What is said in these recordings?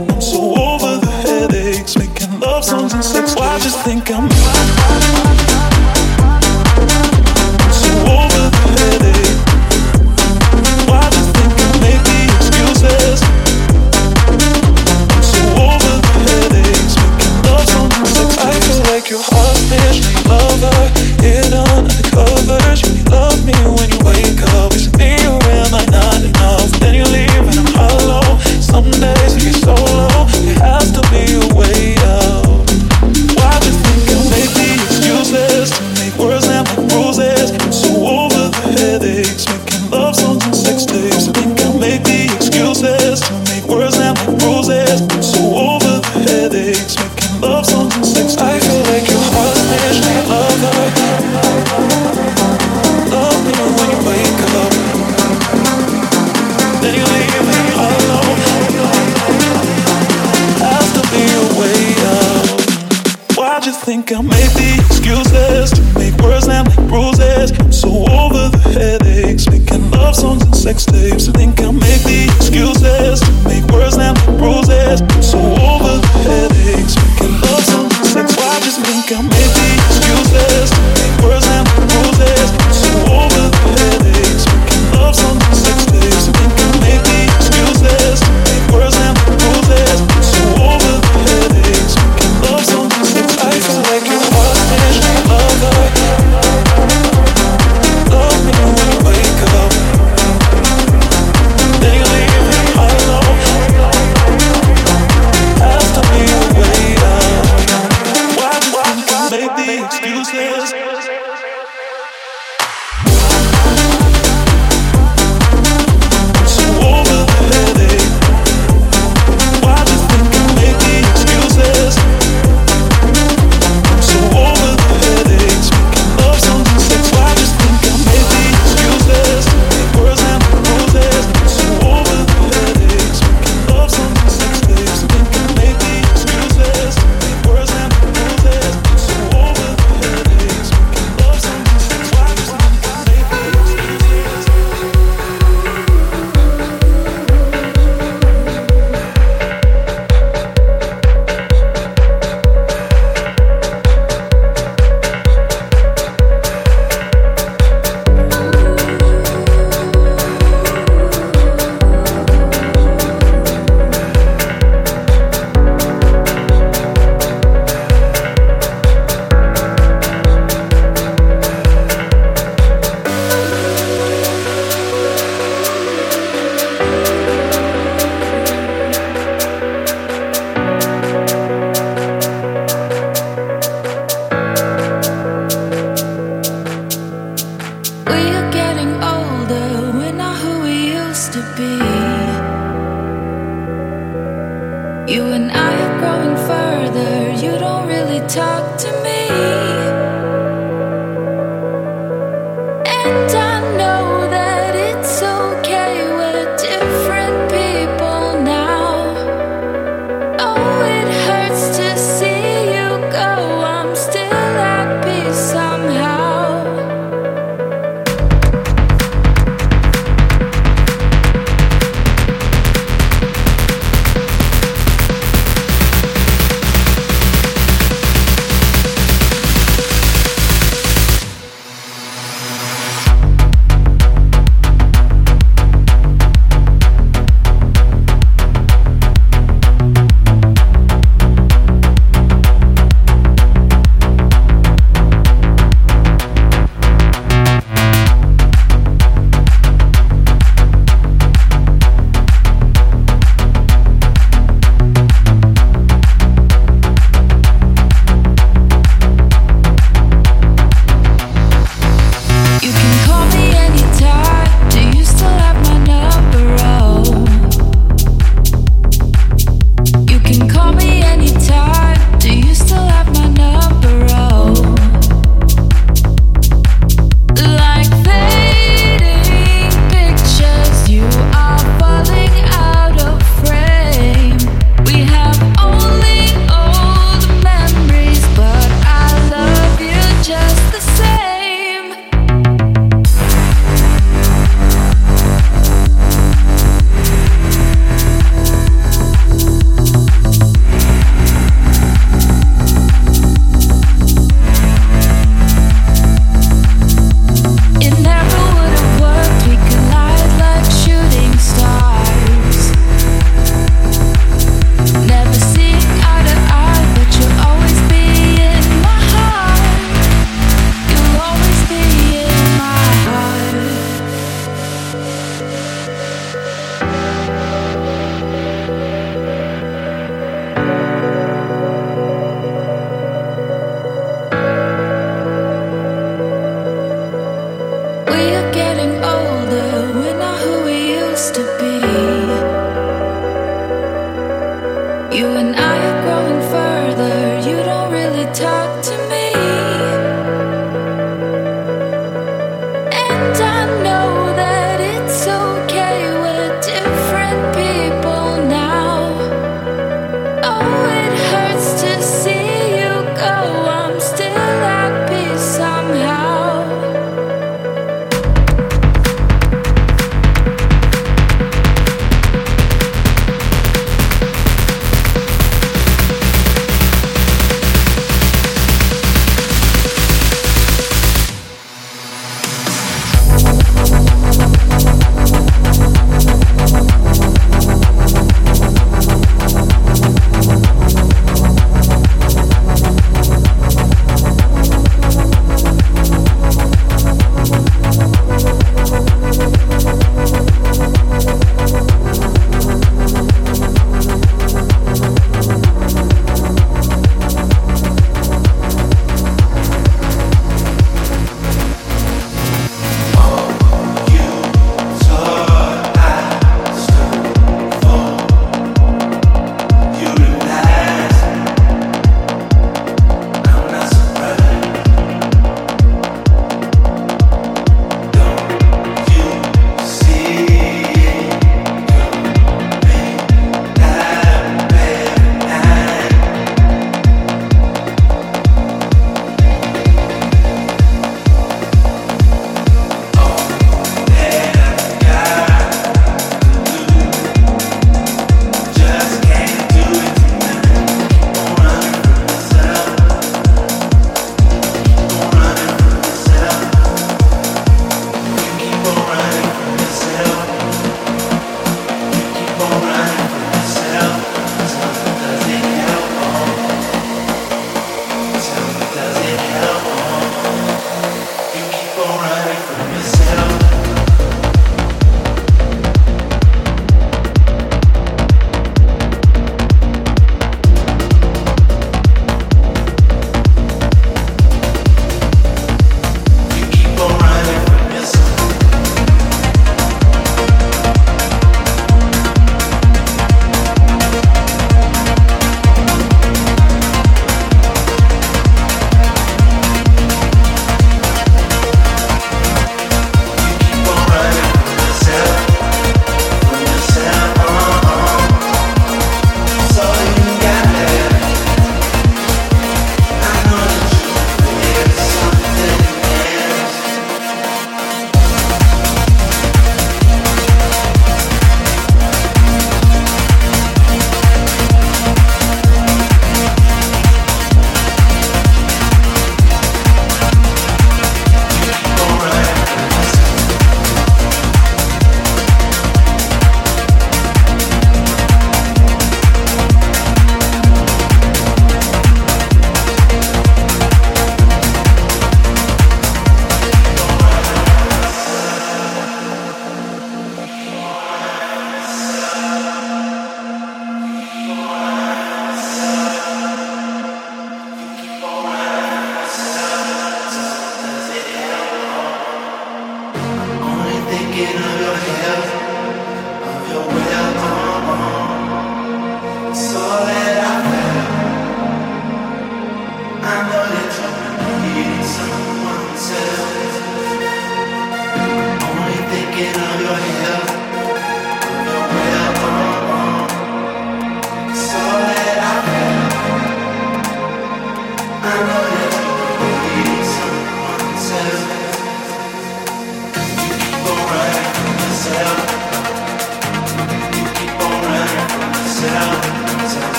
I'm so over the headaches, making love songs and sex. Why just think I'm.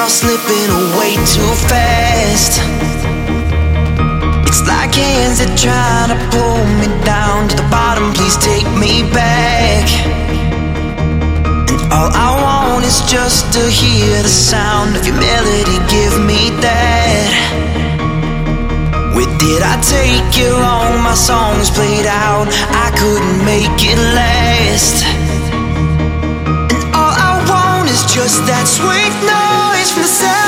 are slipping away too fast. It's like hands that try to pull me down to the bottom. Please take me back. And all I want is just to hear the sound of your melody. Give me that. Where did I take you wrong? My songs played out, I couldn't make it last. And all I want is just that sweet note. The say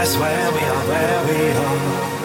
That's where we are, where we are.